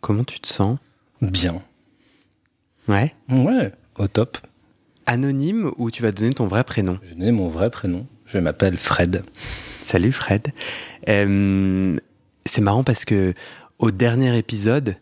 Comment tu te sens? Bien. Ouais. Ouais, au top. Anonyme ou tu vas donner ton vrai prénom? Je n'ai mon vrai prénom. Je m'appelle Fred. Salut Fred. Euh, c'est marrant parce que au dernier épisode,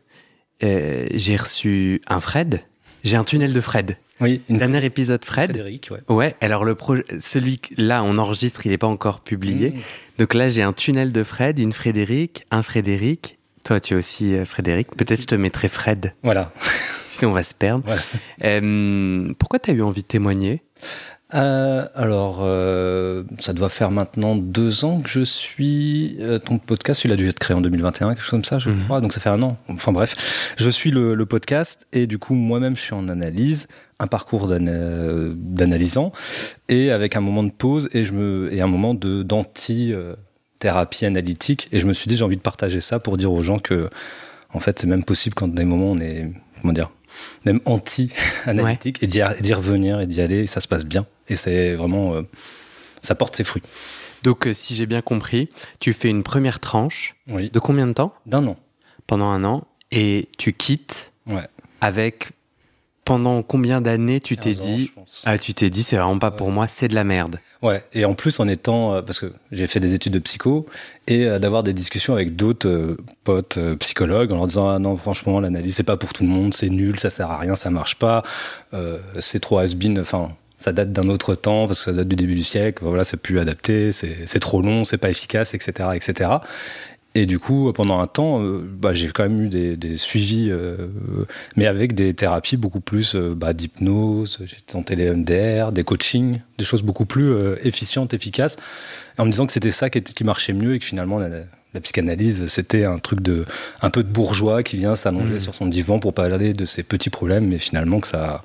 euh, j'ai reçu un Fred. J'ai un tunnel de Fred. Oui, une dernier épisode Fred. Frédéric, ouais. Ouais, alors le projet, celui là, on enregistre, il n'est pas encore publié. Mmh. Donc là, j'ai un tunnel de Fred, une Frédéric, un Frédéric. Toi, tu es aussi euh, Frédéric. Peut-être je te mettrai Fred. Voilà. Sinon, on va se perdre. Voilà. Euh, pourquoi tu as eu envie de témoigner? Euh, alors, euh, ça doit faire maintenant deux ans que je suis. euh, ton podcast, il a dû être créé en 2021, quelque chose comme ça, je Mhm. crois. Donc ça fait un an. Enfin bref, je suis le, le podcast et du coup, moi-même, je suis en analyse, un parcours d'ana- d'analysant et avec un moment de pause et, je me, et un moment de d'anti. Thérapie analytique. Et je me suis dit j'ai envie de partager ça pour dire aux gens que en fait c'est même possible quand dans des moments on est comment dire même anti analytique et d'y et d'y revenir et d'y aller et ça se passe bien. Et c'est vraiment euh, ça porte ses fruits. Donc, euh, si j'ai bien compris, tu fais une première tranche oui. de combien de temps? D'un an. Pendant un an. Et tu quittes ouais. avec. Pendant combien d'années tu t'es 15 ans, dit. Ah, tu t'es dit, c'est vraiment pas Ouais. pour moi, c'est de la merde. Ouais, et en plus en étant, euh, parce que j'ai fait des études de psycho, et euh, d'avoir des discussions avec d'autres euh, potes psychologues en leur disant ah non franchement l'analyse c'est pas pour tout le monde, c'est nul, ça sert à rien, ça marche pas, euh, c'est trop has-been, enfin ça date d'un autre temps parce que ça date du début du siècle, voilà c'est plus adapté, c'est c'est trop long, c'est pas efficace, etc., etc. Et du coup, pendant un temps, euh, bah, j'ai quand même eu des, des suivis, euh, mais avec des thérapies beaucoup plus euh, bah, d'hypnose, j'ai tenté les MDR, des coachings, des choses beaucoup plus euh, efficientes, efficaces, en me disant que c'était ça qui, était- qui marchait mieux et que finalement la, la psychanalyse, c'était un truc de un peu de bourgeois qui vient s'allonger Mhm. sur son divan pour parler de ses petits problèmes, mais finalement que ça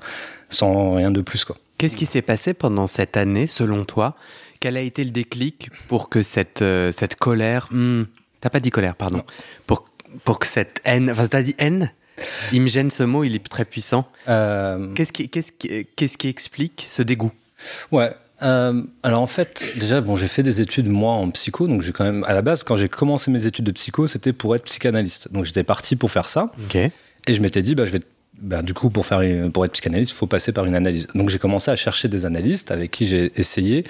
sans rien de plus quoi. Qu'est-ce qui s'est passé pendant cette année, selon toi? Quel a été le déclic pour que cette, euh, cette colère. hmm, T'as pas dit colère, pardon. Non. Pour, pour que cette haine. Enfin, t'as dit haine? Il me gêne ce mot, il est très puissant. Euh, Qu'est-ce qui, qu'est-ce qui, qu'est-ce qui explique ce dégoût? Ouais. euh, alors en fait, déjà, bon, j'ai fait des études moi en psycho, donc j'ai quand même, à la base, quand j'ai commencé mes études de psycho, c'était pour être psychanalyste. Donc j'étais parti pour faire ça, Ok. et je m'étais dit, bah, je vais, bah, du coup, pour faire, une- pour être psychanalyste, il faut passer par une analyse. Donc j'ai commencé à chercher des analystes avec qui j'ai essayé,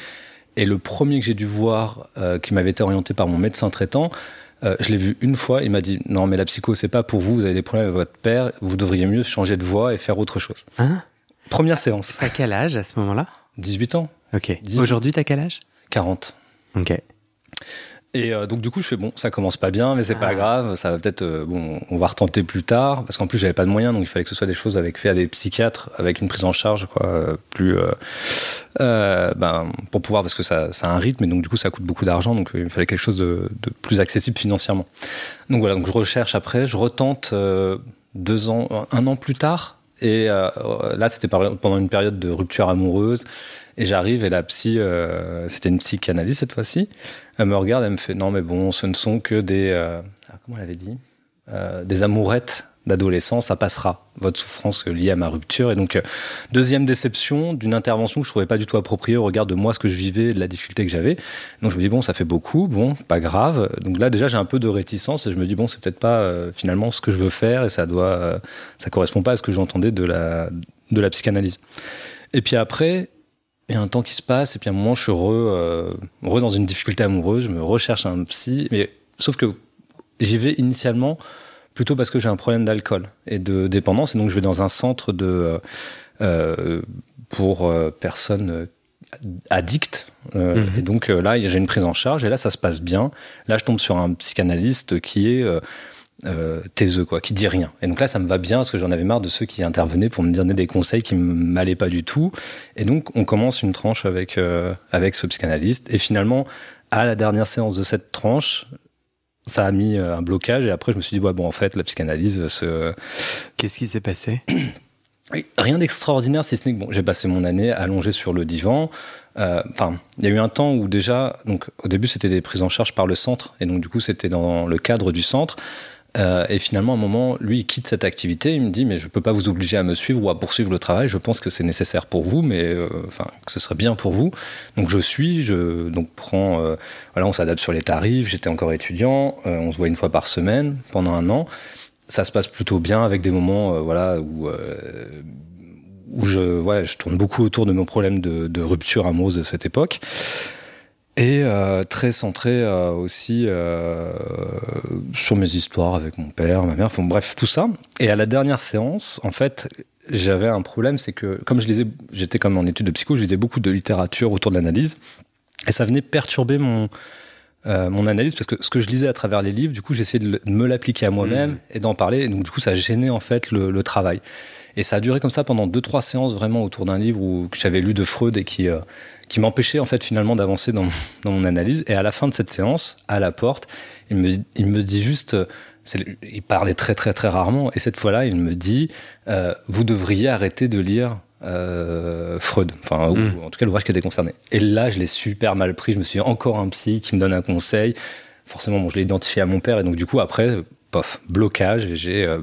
et le premier que j'ai dû voir, euh, qui m'avait été orienté par mon médecin traitant, euh, je l'ai vu une fois, il m'a dit, non, mais la psycho, c'est pas pour vous, vous avez des problèmes avec votre père, vous devriez mieux changer de voie et faire autre chose. Hein Première séance, T'as quel âge à ce moment-là? 18 ans, Ok. Aujourd'hui, t'as quel âge? 40. Ok. Et euh, donc du coup je fais bon ça commence pas bien mais c'est Ah. pas grave ça va peut-être euh, bon on va retenter plus tard parce qu'en plus j'avais pas de moyens donc il fallait que ce soit des choses avec fait à des psychiatres avec une prise en charge quoi euh, plus euh, ben pour pouvoir parce que ça, ça a un rythme et donc du coup ça coûte beaucoup d'argent donc euh, il me fallait quelque chose de, plus accessible financièrement. Donc voilà donc je recherche après je retente euh, deux ans un an plus tard et là c'était pendant une période de rupture amoureuse et j'arrive et la psy c'était une psychanalyste cette fois-ci elle me regarde, elle me fait non mais bon, ce ne sont que des ah, comment elle avait dit des amourettes d'adolescence, ça passera votre souffrance liée à ma rupture et donc euh, deuxième déception d'une intervention que je trouvais pas du tout appropriée au regard de moi ce que je vivais, de la difficulté que j'avais. Donc je me dis bon ça fait beaucoup, bon pas grave. Donc là déjà j'ai un peu de réticence et je me dis bon c'est peut-être pas euh, finalement ce que je veux faire et ça doit euh, ça correspond pas à ce que j'entendais de la de la psychanalyse. Et puis après, il y a un temps qui se passe, et puis à un moment, je suis re, euh, dans une difficulté amoureuse, je me recherche un psy, mais sauf que j'y vais initialement plutôt parce que j'ai un problème d'alcool et de dépendance, et donc je vais dans un centre de, euh, euh, pour personnes addictes. Mhm. Et donc là, j'ai une prise en charge, et là, ça se passe bien. Là, je tombe sur un psychanalyste qui est euh, taiseux, quoi, qui dit rien. Et donc là, ça me va bien parce que j'en avais marre de ceux qui intervenaient pour me donner des conseils qui m'allaient pas du tout. Et donc, on commence une tranche avec, euh, avec ce psychanalyste. Et finalement, à la dernière séance de cette tranche, ça a mis euh, un blocage. Et après, je me suis dit, ouais, bon, en fait, la psychanalyse, ce... Qu'est-ce qui s'est passé? Rien d'extraordinaire, si ce n'est que bon, j'ai passé mon année allongé sur le divan. Euh, enfin, il y a eu un temps où déjà, donc au début c'était des prises en charge par le centre, et donc du coup c'était dans le cadre du centre. Euh, et finalement, à un moment, lui, il quitte cette activité. Il me dit, mais je ne peux pas vous obliger à me suivre ou à poursuivre le travail. Je pense que c'est nécessaire pour vous, mais euh, enfin, que ce serait bien pour vous. Donc, je suis. Je donc prends. Euh, voilà, on s'adapte sur les tarifs. J'étais encore étudiant. on se voit une fois par semaine pendant un an. Ça se passe plutôt bien avec des moments, voilà, où où je, ouais, je tourne beaucoup autour de mon problème de, de rupture amoureuse de cette époque et euh, très centré euh, aussi euh, sur mes histoires avec mon père, ma mère, enfin, bref, tout ça. Et à la dernière séance, en fait, j'avais un problème, c'est que comme je lisais, j'étais comme en étude de psycho, je lisais beaucoup de littérature autour de l'analyse, et ça venait perturber mon mon analyse parce que ce que je lisais à travers les livres, du coup, j'essayais de, me l'appliquer à moi-même mmh. et d'en parler, et donc du coup, ça gênait en fait le, le travail. Et ça a duré comme ça pendant deux trois séances vraiment autour d'un livre où, que j'avais lu de Freud et qui qui m'empêchait en fait finalement d'avancer dans, dans, mon analyse. Et à la fin de cette séance, à la porte, il me, il me dit juste, il parlait très très très rarement, et cette fois-là, il me dit, euh, vous devriez arrêter de lire euh, Freud, enfin, ou, hmm. en tout cas l'ouvrage qui était concerné. Et là, je l'ai super mal pris. Je me suis dit, encore un psy qui me donne un conseil. Forcément, bon, je l'ai identifié à mon père, et donc du coup, après, pof, blocage, et j'ai euh,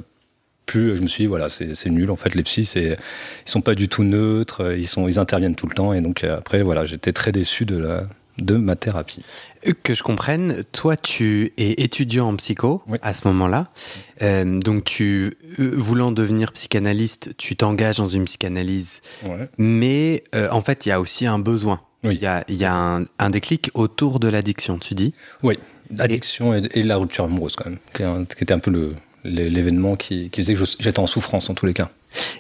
je me suis dit, voilà, c'est nul. En fait, les psys, ils sont pas du tout neutres, ils, sont, ils interviennent tout le temps. Et donc, euh, après, voilà, j'étais très déçu de, la, de ma thérapie. Euh, que je comprenne, toi, tu es étudiant en psycho à ce moment-là. Euh, donc, tu, voulant devenir psychanalyste, tu t'engages dans une psychanalyse. Mais en fait, il y a aussi un besoin. Il y a, y a un, un, déclic autour de l'addiction, tu dis? Oui, l'addiction et, et, la rupture amoureuse, quand même, qui était un peu le, l'événement qui, faisait que j'étais en souffrance en tous les cas.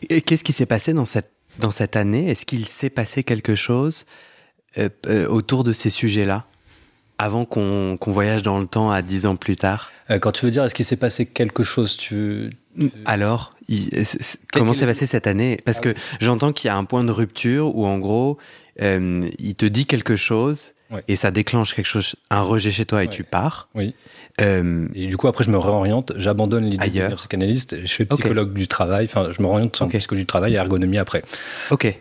Et qu'est-ce qui s'est passé dans cette, dans cette année? Est-ce qu'il s'est passé quelque chose euh, euh, autour de ces sujets-là avant qu'on voyage dans le temps à dix ans plus tard? Euh, Quand tu veux dire, est-ce qu'il s'est passé quelque chose tu, Alors, comment s'est passé cette année? Parce ah que j'entends qu'il y a un point de rupture où, en gros, il te dit quelque chose et ça déclenche quelque chose, un rejet chez toi et tu pars. Oui. Euh, et du coup, après, je me réoriente, j'abandonne l'idée de devenir psychanalyste, je fais psychologue du travail, enfin, je me réoriente en psychologie du travail et ergonomie après. Ok.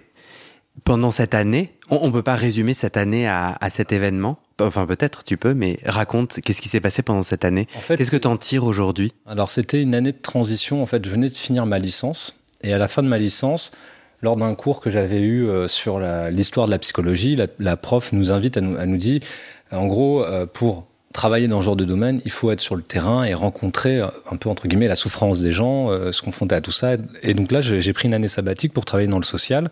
Pendant cette année, on, ne peut pas résumer cette année à, à cet événement? Enfin, peut-être, tu peux, mais raconte, qu'est-ce qui s'est passé pendant cette année en fait, Qu'est-ce que tu en tires aujourd'hui? Alors, c'était une année de transition. En fait, je venais de finir ma licence. Et à la fin de ma licence, lors d'un cours que j'avais eu euh, sur l'histoire de la psychologie, la, prof nous invite à nous, à dire, en gros, euh, pour travailler dans ce genre de domaine, il faut être sur le terrain et rencontrer euh, un peu entre guillemets la souffrance des gens, se confronter à tout ça. Et donc là, j'ai pris une année sabbatique pour travailler dans le social.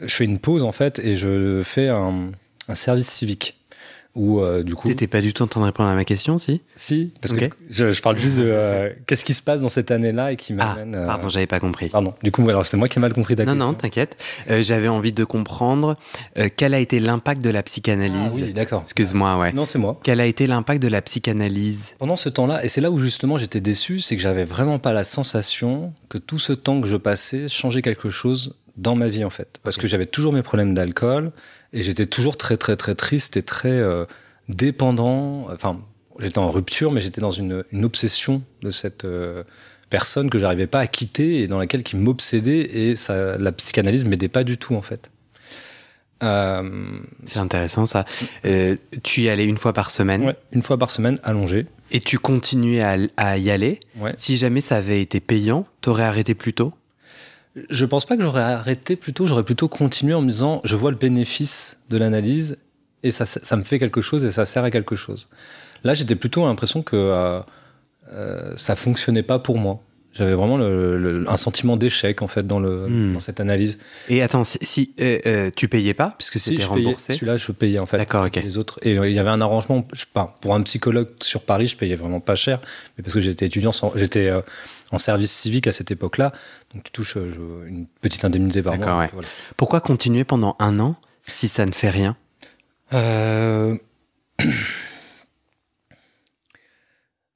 Je fais une pause en fait et je fais un service civique. Ou euh, du coup. T'étais pas du tout en train de répondre à ma question, si? Si, parce que je, je, parle juste de euh, qu'est-ce qui se passe dans cette année-là et qui ah, m'amène. Ah, pardon, j'avais pas compris. Pardon. Du coup, alors c'est moi qui ai mal compris ta non, question. Non, non, t'inquiète. Euh, j'avais envie de comprendre quel a été l'impact de la psychanalyse. Ah, oui, d'accord. Excuse-moi, ouais. Non, c'est moi. Quel a été l'impact de la psychanalyse Pendant ce temps-là, et c'est là où justement j'étais déçu, c'est que j'avais vraiment pas la sensation que tout ce temps que je passais changeait quelque chose dans ma vie en fait, parce que j'avais toujours mes problèmes d'alcool et j'étais toujours très très très triste et très dépendant. Enfin, j'étais en rupture, mais j'étais dans une, une, obsession de cette euh, personne que j'arrivais pas à quitter et dans laquelle qui m'obsédait et ça, la psychanalyse m'aidait pas du tout en fait. Euh, c'est intéressant ça. Euh, tu y allais une fois par semaine Ouais, une fois par semaine, allongé. Et tu continuais à, à y aller ouais. Si jamais ça avait été payant, t'aurais arrêté plus tôt? Je pense pas que j'aurais arrêté plus tôt, j'aurais plutôt continué en me disant je vois le bénéfice de l'analyse et ça, me fait quelque chose et ça sert à quelque chose. Là, j'étais plutôt l'impression que euh, euh, ça fonctionnait pas pour moi. J'avais vraiment un sentiment d'échec en fait dans, le, hmm. dans cette analyse. Et attends, si, euh, euh, tu payais pas puisque c'était remboursé? Celui-là, je payais en fait. D'accord, ok. Les autres et il y avait un arrangement. Je, pour un psychologue sur Paris, je payais vraiment pas cher, mais parce que j'étais étudiant, j'étais en service civique à cette époque-là, donc tu touches une petite indemnité par mois. Ouais. Pourquoi continuer pendant un an si ça ne fait rien? Euh...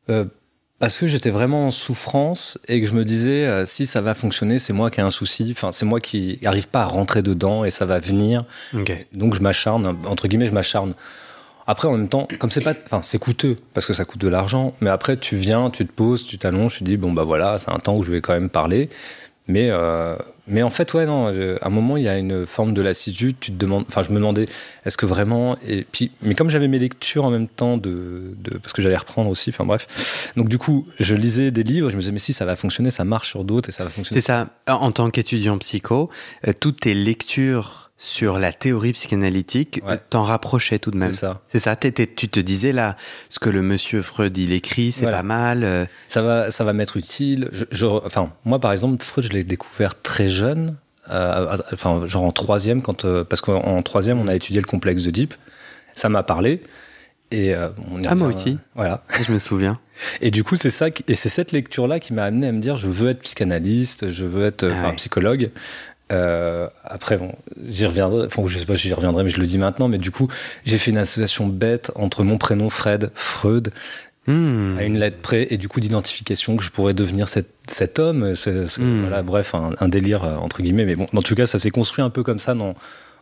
euh parce que j'étais vraiment en souffrance et que je me disais euh, si ça va fonctionner, c'est moi qui ai un souci. Enfin, c'est moi qui n'arrive pas à rentrer dedans et ça va venir. Donc je m'acharne entre guillemets, je m'acharne. Après, en même temps, comme c'est pas, enfin, c'est coûteux parce que ça coûte de l'argent. Mais après, tu viens, tu te poses, tu t'allonges, tu dis bon bah voilà, c'est un temps où je vais quand même parler. Mais, euh, mais en fait, ouais, non, à un moment, il y a une forme de lassitude. Tu te demandes, enfin, je me demandais, est-ce que vraiment. Et puis, mais comme j'avais mes lectures en même temps, de, de parce que j'allais reprendre aussi, enfin bref. Donc, du coup, je lisais des livres, je me disais, mais si, ça va fonctionner, ça marche sur d'autres et ça va fonctionner. C'est ça. En tant qu'étudiant psycho, euh, toutes tes lectures sur la théorie psychanalytique t'en rapprochait tout de même. C'est ça. C'est ça. tu te disais là, ce que le monsieur Freud il écrit, c'est pas mal. Euh. Ça va, ça va m'être utile. Je, enfin, moi par exemple, Freud, je l'ai découvert très jeune. Euh, enfin, genre en troisième, quand euh, parce qu'en troisième, on a étudié le complexe de Deep. Ça m'a parlé. Et on ah moi aussi. voilà. Je me souviens. Et du coup, c'est ça, et c'est cette lecture-là qui m'a amené à me dire, je veux être psychanalyste, je veux être ah psychologue. Euh, après, bon, j'y reviendrai. Enfin, je sais pas si j'y reviendrai, mais je le dis maintenant. Mais du coup, j'ai fait une association bête entre mon prénom Fred, Freud, hmm. à une lettre près, et du coup d'identification que je pourrais devenir cet, cet homme. Hmm. Voilà, bref, un, délire euh, entre guillemets. Mais bon, en tout cas, ça s'est construit un peu comme ça dans.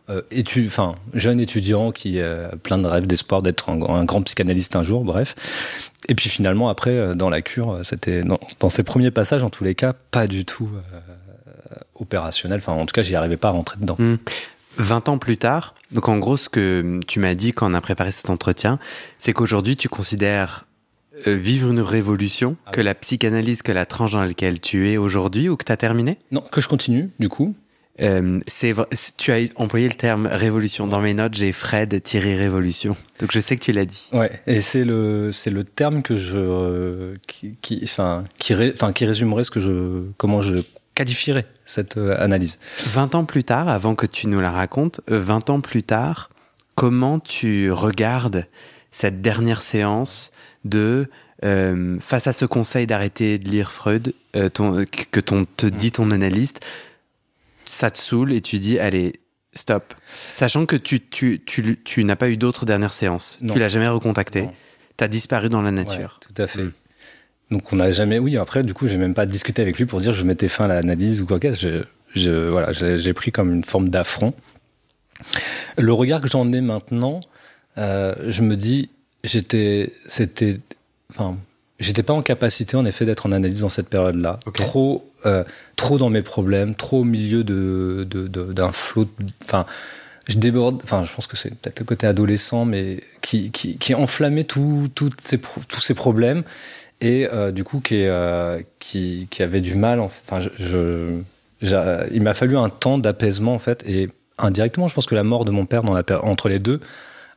Euh, étu enfin, jeune étudiant qui a plein de rêves, d'espoir d'être un, grand psychanalyste un jour, bref. Et puis finalement, après, dans la cure, c'était dans, dans, ces premiers passages, en tous les cas, pas du tout opérationnel. Enfin, en tout cas, j'y arrivais pas à rentrer dedans. 20 hmm. ans plus tard, donc en gros, ce que tu m'as dit quand on a préparé cet entretien, c'est qu'aujourd'hui, tu considères euh, vivre une révolution, ah que la psychanalyse, que la tranche dans laquelle tu es aujourd'hui ou que tu as terminé? Non, que je continue, du coup. Euh, c'est tu as employé le terme révolution dans mes notes j'ai Fred Thierry révolution donc je sais que tu l'as dit ouais et c'est le c'est le terme que je euh, qui qui enfin qui, qui résumerait ce que je comment je qualifierait cette euh, analyse. 20 ans plus tard, avant que tu nous la racontes, 20 euh, ans plus tard, comment tu regardes cette dernière séance de euh, face à ce conseil d'arrêter de lire Freud, que ton, te mm. dit ton analyste, ça te saoule et tu dis allez stop, sachant que tu tu, tu, tu n'as pas eu d'autres dernières séances, tu l'as jamais recontacté, tu as disparu dans la nature. tout à fait. Mm. Donc on n'a jamais. Oui, après, du coup, j'ai même pas discuté avec lui pour dire je mettais fin à l'analyse ou quoi que je, je, voilà, j'ai pris comme une forme d'affront. Le regard que j'en ai maintenant, euh, je me dis, j'étais, c'était, enfin, j'étais pas en capacité en effet d'être en analyse dans cette période-là. Trop, euh, trop dans mes problèmes, trop au milieu de, d'un flot. Enfin, je déborde. Enfin, je pense que c'est peut-être le côté adolescent, mais qui, qui, qui enflammait tout, ces, tous ces problèmes et euh, du coup qui, euh, qui, avait du mal. Enfin, il m'a fallu un temps d'apaisement en fait, et indirectement, je pense que la mort de mon père entre les deux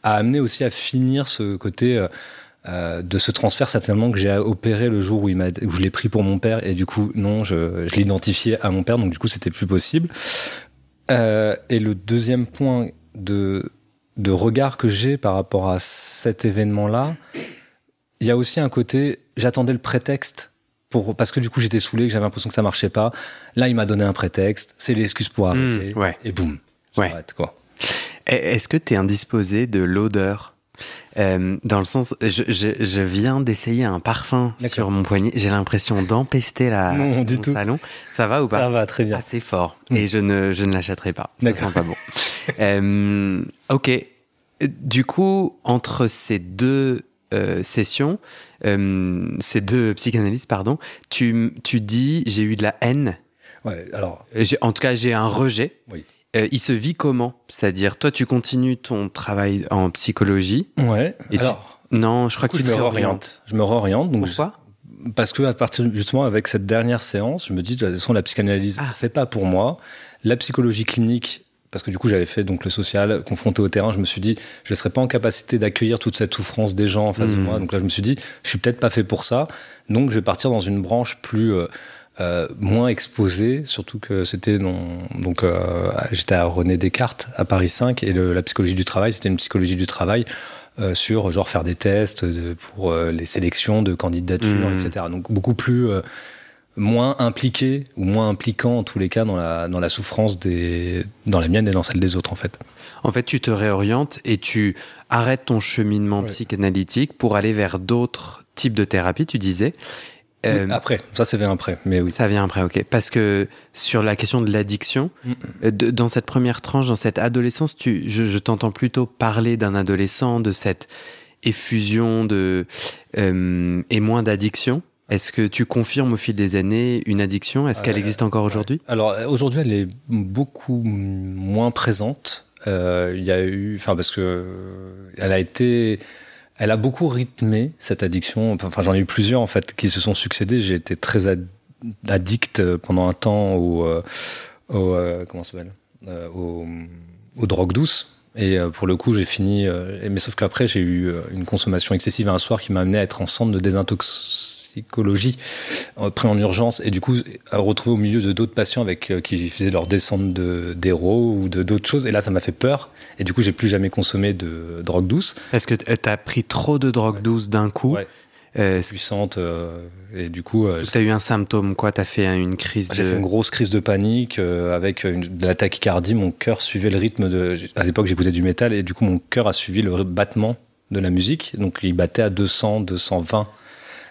a amené aussi à finir ce côté euh, de ce transfert certainement que j'ai opéré le jour où, il où je l'ai pris pour mon père, et du coup non, je, l'identifiais à mon père, donc du coup c'était plus possible. et le deuxième point de regard que j'ai par rapport à cet événement-là, il y a aussi un côté, j'attendais le prétexte pour, parce que du coup j'étais saoulé, que j'avais l'impression que ça marchait pas. Là, il m'a donné un prétexte, c'est l'excuse pour hmm, arrêter. ouais. Et boum, j'arrête quoi. Est-ce que tu es indisposé de l'odeur? Euh, dans le sens, je, je, viens d'essayer un parfum sur mon poignet. J'ai l'impression d'empester la non, du tout. salon. Ça va ou pas? Ça va très bien. Assez fort. Hmm. Et je ne, je ne l'achèterai pas. Ça sent pas bon. euh, ok. Du coup, entre ces deux euh, session, euh, ces deux psychanalystes, pardon, tu, tu dis j'ai eu de la haine. Ouais, alors. En tout cas, j'ai un rejet. Oui. Euh, il se vit comment? C'est-à-dire, toi, tu continues ton travail en psychologie. Ouais. Et alors. Non, je crois que je me réoriente. Je me réoriente. Donc Pourquoi? Parce que à partir justement avec cette dernière séance, je me dis de toute façon la psychanalyse, ah. c'est pas pour moi. La psychologie clinique, parce que du coup j'avais fait donc le social confronté au terrain, je me suis dit je ne serais pas en capacité d'accueillir toute cette souffrance des gens en face de mmh. moi. Donc là je me suis dit je suis peut-être pas fait pour ça, donc je vais partir dans une branche plus euh, moins exposé, surtout que c'était donc j'étais à René Descartes à Paris 5 et la psychologie du travail, c'était une psychologie du travail sur genre faire des tests pour les sélections de candidatures, mmh. etc. Donc beaucoup plus moins impliqué ou moins impliquant en tous les cas dans la, dans la souffrance des, dans la mienne et dans celle des autres en fait. En fait, tu te réorientes et tu arrêtes ton cheminement psychanalytique pour aller vers d'autres types de thérapies, tu disais. Euh, après, ça, ça vient après, mais oui. Ça vient après, ok. Parce que sur la question de l'addiction, mm. euh, dans cette première tranche, dans cette adolescence, tu, je, je t'entends plutôt parler d'un adolescent, de cette effusion de euh, et moins d'addiction. Est-ce que tu confirmes au fil des années une addiction? Est-ce qu'elle euh, existe encore aujourd'hui? Alors aujourd'hui, elle est beaucoup moins présente. Euh, il y a eu, enfin parce que elle a été, elle a beaucoup rythmé cette addiction. Enfin, j'en ai eu plusieurs en fait qui se sont succédés. J'ai été très addict pendant un temps au, euh, au comment s'appelle, aux, aux drogues douces. Et pour le coup, j'ai fini. mais sauf qu'après, j'ai eu une consommation excessive un soir qui m'a amené à être en centre de désintox psychologie pris en urgence et du coup retrouvé au milieu de d'autres patients avec euh, qui faisaient leur descente d'héros ou de d'autres choses. Et là ça m'a fait peur. Et du coup j'ai plus jamais consommé de drogue douce. Est-ce que tu as pris trop de drogue douce d'un coup. Ouais. Euh, puissante euh, et du coup tu as eu un symptôme quoi? Tu as fait une crise j'ai fait une grosse crise de panique avec une, de la tachycardie. Mon cœur suivait le rythme de à l'époque j'écoutais du métal et du coup mon cœur a suivi le battement de la musique. Donc il battait à 200 220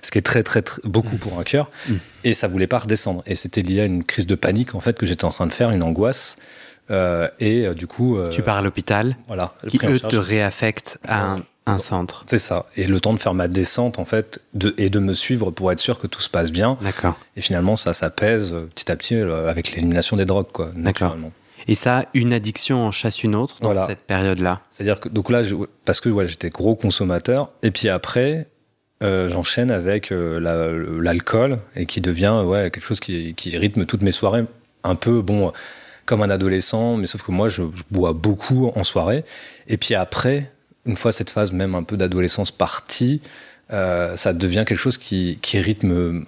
ce qui est très, très, beaucoup pour un cœur. Mm. Et ça voulait pas redescendre. Et c'était lié à une crise de panique, en fait, que j'étais en train de faire, une angoisse. Euh, et euh, du coup. Euh, tu pars à l'hôpital. Voilà. Qui, eux, te réaffectent à un, centre. C'est ça. Et le temps de faire ma descente, en fait, de, et de me suivre pour être sûr que tout se passe bien. D'accord. Et finalement, ça s'apaise petit à petit avec l'élimination des drogues, quoi. D'accord. Et ça, une addiction en chasse une autre dans cette période-là. C'est-à-dire que donc là, parce que ouais, j'étais gros consommateur, et puis après, euh, j'enchaîne avec euh, l'alcool et qui devient ouais, quelque chose qui, qui, rythme toutes mes soirées. Un peu, bon, comme un adolescent, mais sauf que moi, je, bois beaucoup en soirée. Et puis après, une fois cette phase même un peu d'adolescence partie, euh, ça devient quelque chose qui, qui rythme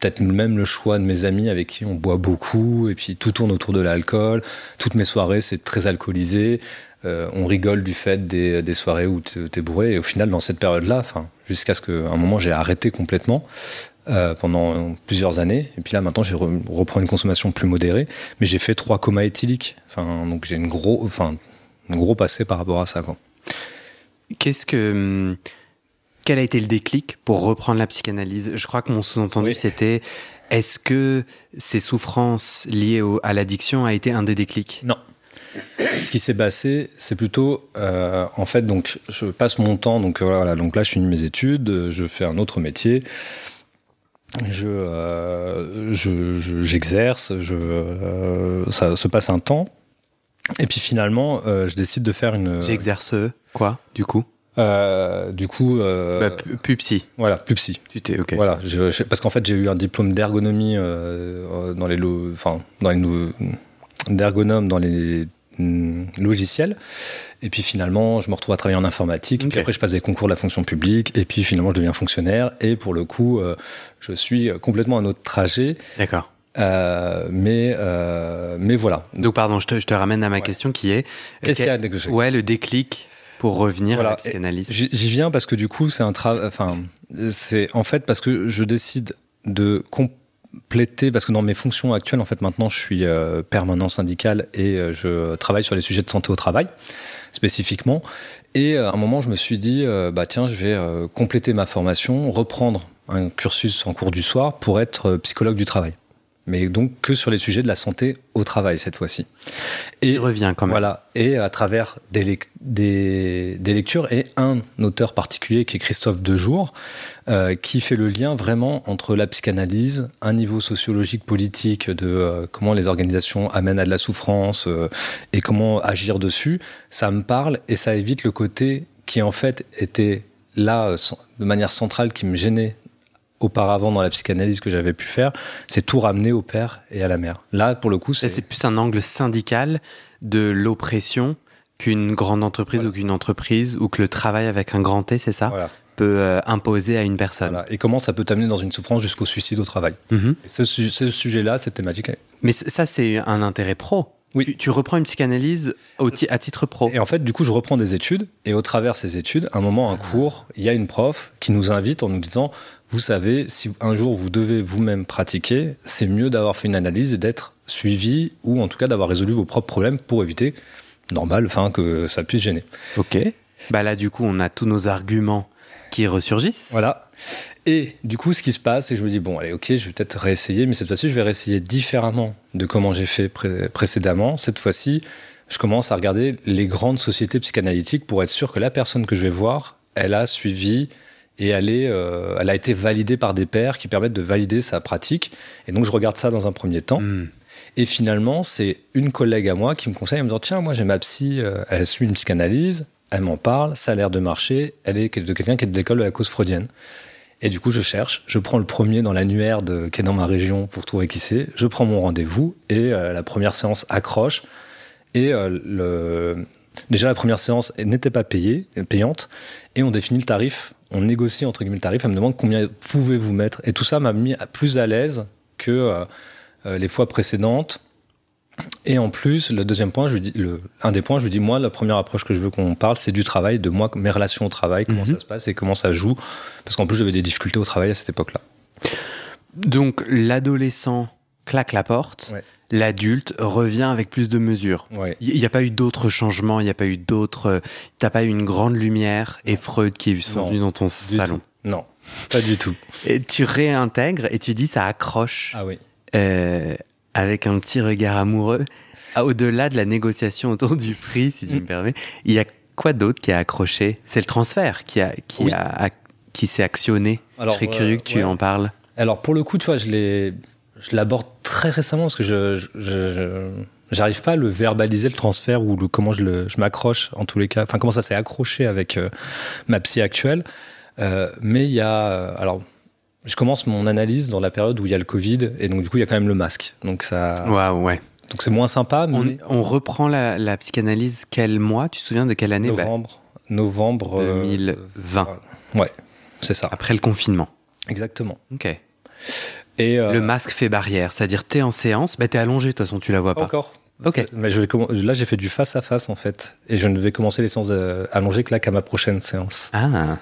peut-être même le choix de mes amis avec qui on boit beaucoup et puis tout tourne autour de l'alcool. Toutes mes soirées, c'est très alcoolisé. Euh, on rigole du fait des, soirées où tu es bourré. Et au final, dans cette période-là, jusqu'à ce qu'à un moment, j'ai arrêté complètement euh, pendant plusieurs années. Et puis là, maintenant, je reprends une consommation plus modérée. Mais j'ai fait trois comas éthyliques. Enfin, donc j'ai une gros, enfin, un gros passé par rapport à ça. Qu'est-ce que quel a été le déclic pour reprendre la psychanalyse? Je crois que mon sous-entendu c'était est-ce que ces souffrances liées à l'addiction a été un des déclics? Non. Ce qui s'est passé, c'est plutôt, euh, en fait, donc je passe mon temps, donc euh, voilà, donc là je finis mes études, je fais un autre métier, je, euh, j'exerce, je, ça se passe un temps, et puis finalement, je décide de faire une. J'exerce quoi, du coup? du coup, euh, bah. Voilà, pupsy. Tu t'es ok. Voilà, parce qu'en fait j'ai eu un diplôme d'ergonomie dans les, enfin dans les d'ergonome dans les mm, logiciels. Et puis finalement, je me retrouve à travailler en informatique. Puis après, je passe des concours de la fonction publique. Et puis finalement, je deviens fonctionnaire. Et pour le coup, euh, je suis complètement un autre trajet. D'accord. Euh, mais euh, mais voilà. Donc pardon, je te, je te ramène à ma question qui est. Qu'est-ce qu'il y a de Ouais, le déclic pour revenir à la psychanalyse. J'y viens parce que du coup, c'est un travail. Enfin, c'est en fait parce que je décide de parce que dans mes fonctions actuelles, en fait, maintenant, je suis euh, permanent syndical et euh, je travaille sur les sujets de santé au travail, spécifiquement. Et euh, à un moment, je me suis dit, bah tiens, je vais compléter ma formation, reprendre un cursus en cours du soir pour être psychologue du travail mais donc que sur les sujets de la santé au travail cette fois-ci. Et Il revient quand même. Voilà, et à travers des, des, des, lectures et un auteur particulier qui est Christophe Dejour, euh, qui fait le lien vraiment entre la psychanalyse, un niveau sociologique politique de euh, comment les organisations amènent à de la souffrance euh, et comment agir dessus. Ça me parle et ça évite le côté qui en fait était là de manière centrale qui me gênait auparavant dans la psychanalyse que j'avais pu faire, c'est tout ramener au père et à la mère. Là, pour le coup, c'est... plus un angle syndical de l'oppression qu'une grande entreprise ou qu'une entreprise ou que le travail avec un grand T, c'est ça Voilà. peut euh, imposer à une personne. Voilà. Et comment ça peut t'amener dans une souffrance jusqu'au suicide au travail. Mhm. Ce, su- ce sujet-là, cette thématique. Mais ça, c'est un intérêt pro. Oui. Tu, tu reprends une psychanalyse au ti- à titre pro. Et en fait, du coup, je reprends des études, et au travers ces études, un moment, un cours, il y a une prof qui nous invite en nous disant, vous savez, si un jour vous devez vous-même pratiquer, c'est mieux d'avoir fait une analyse et d'être suivi, ou en tout cas d'avoir résolu vos propres problèmes pour éviter, normal, enfin, que ça puisse gêner. Ok. Bah là, du coup, on a tous nos arguments qui ressurgissent. Voilà. Et du coup, ce qui se passe, c'est que je me dis, bon, allez, ok, je vais peut-être réessayer, mais cette fois-ci, je vais réessayer différemment de comment j'ai fait pré- précédemment. Cette fois-ci, je commence à regarder les grandes sociétés psychanalytiques pour être sûr que la personne que je vais voir, elle a suivi et elle, est, euh, elle a été validée par des pairs qui permettent de valider sa pratique. Et donc, je regarde ça dans un premier temps. Hmm. Et finalement, c'est une collègue à moi qui me conseille en me disant Tiens, moi j'ai ma psy, euh, elle suit une psychanalyse, elle m'en parle, ça a l'air de marcher, elle est de quelqu'un qui est de l'école de la cause freudienne. Et du coup, je cherche, je prends le premier dans l'annuaire qui est dans ma région pour trouver qui c'est, je prends mon rendez-vous et euh, la première séance accroche. Et euh, déjà, la première séance n'était pas payée, payante, et on définit le tarif, on négocie entre guillemets le tarif, elle me demande combien pouvez-vous mettre. Et tout ça m'a mis plus à l'aise que euh, les fois précédentes. Et en plus, le deuxième point, je lui dis, le, un des points, je lui dis, moi, la première approche que je veux qu'on parle, c'est du travail, de moi, mes relations au travail, comment Mhm. ça se passe et comment ça joue. Parce qu'en plus, j'avais des difficultés au travail à cette époque-là. Donc, l'adolescent claque la porte, Ouais. l'adulte revient avec plus de mesures. Ouais. Il n'y a pas eu d'autres changements, il n'y a pas eu d'autres. euh, T'as pas eu une grande lumière et Freud qui Non, venus dans ton salon. tout. Non, pas du tout. Et tu réintègres et tu dis ça accroche Ah oui. euh, avec un petit regard amoureux. Ah, Au-delà de la négociation autour du prix, si tu Mm. me permets, il y a quoi d'autre qui a accroché? C'est le transfert qui a qui Oui. a qui s'est actionné. Alors, Je serais euh, curieux que tu ouais. en parles. Alors, pour le coup, tu vois, je l'ai, je l'aborde très récemment parce que je, je, je- je- j'arrive pas à le verbaliser le transfert ou le, comment je, le, je m'accroche en tous les cas. Enfin, comment ça s'est accroché avec euh, ma psy actuelle. Euh, mais il y a, euh, alors, je commence mon analyse dans la période où il y a le Covid et donc du coup il y a quand même le masque. Donc ça, Waouh, ouais. donc c'est moins sympa. On, Mais on reprend la, la psychanalyse quel mois? Tu te souviens de quelle année? Bah, novembre, novembre euh, 2020, ouais, c'est ça, après le confinement. exactement. Ok. Et euh, Le masque fait barrière, c'est-à-dire t'es en séance, bah t'es allongé de toute façon, tu la vois Pas encore. Ok. Mais je vais là, j'ai fait du face à face en fait, et je ne vais commencer les séances euh, allongées que là qu'à ma prochaine séance. Ah,